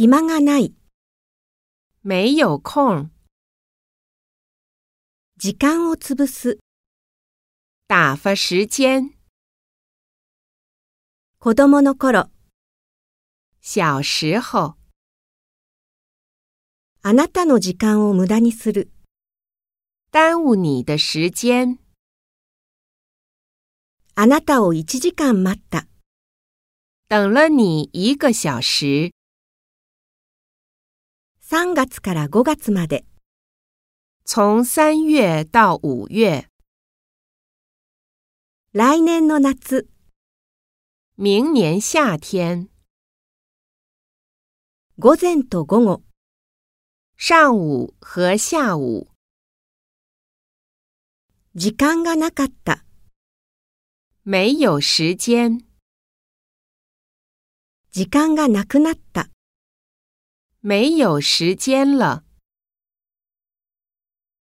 暇がない、没有空，時間を潰す、打发时间。子供の頃、小时候，あなたの時間を無駄にする、耽误你的时间。あなたを1時間待った、等了你一个小时。3月から5月まで、从三月到五月，来年の夏、明年夏天，午前と午後、上午和下午，時間がなかった、没有时间，時間がなくなった。没有时间了。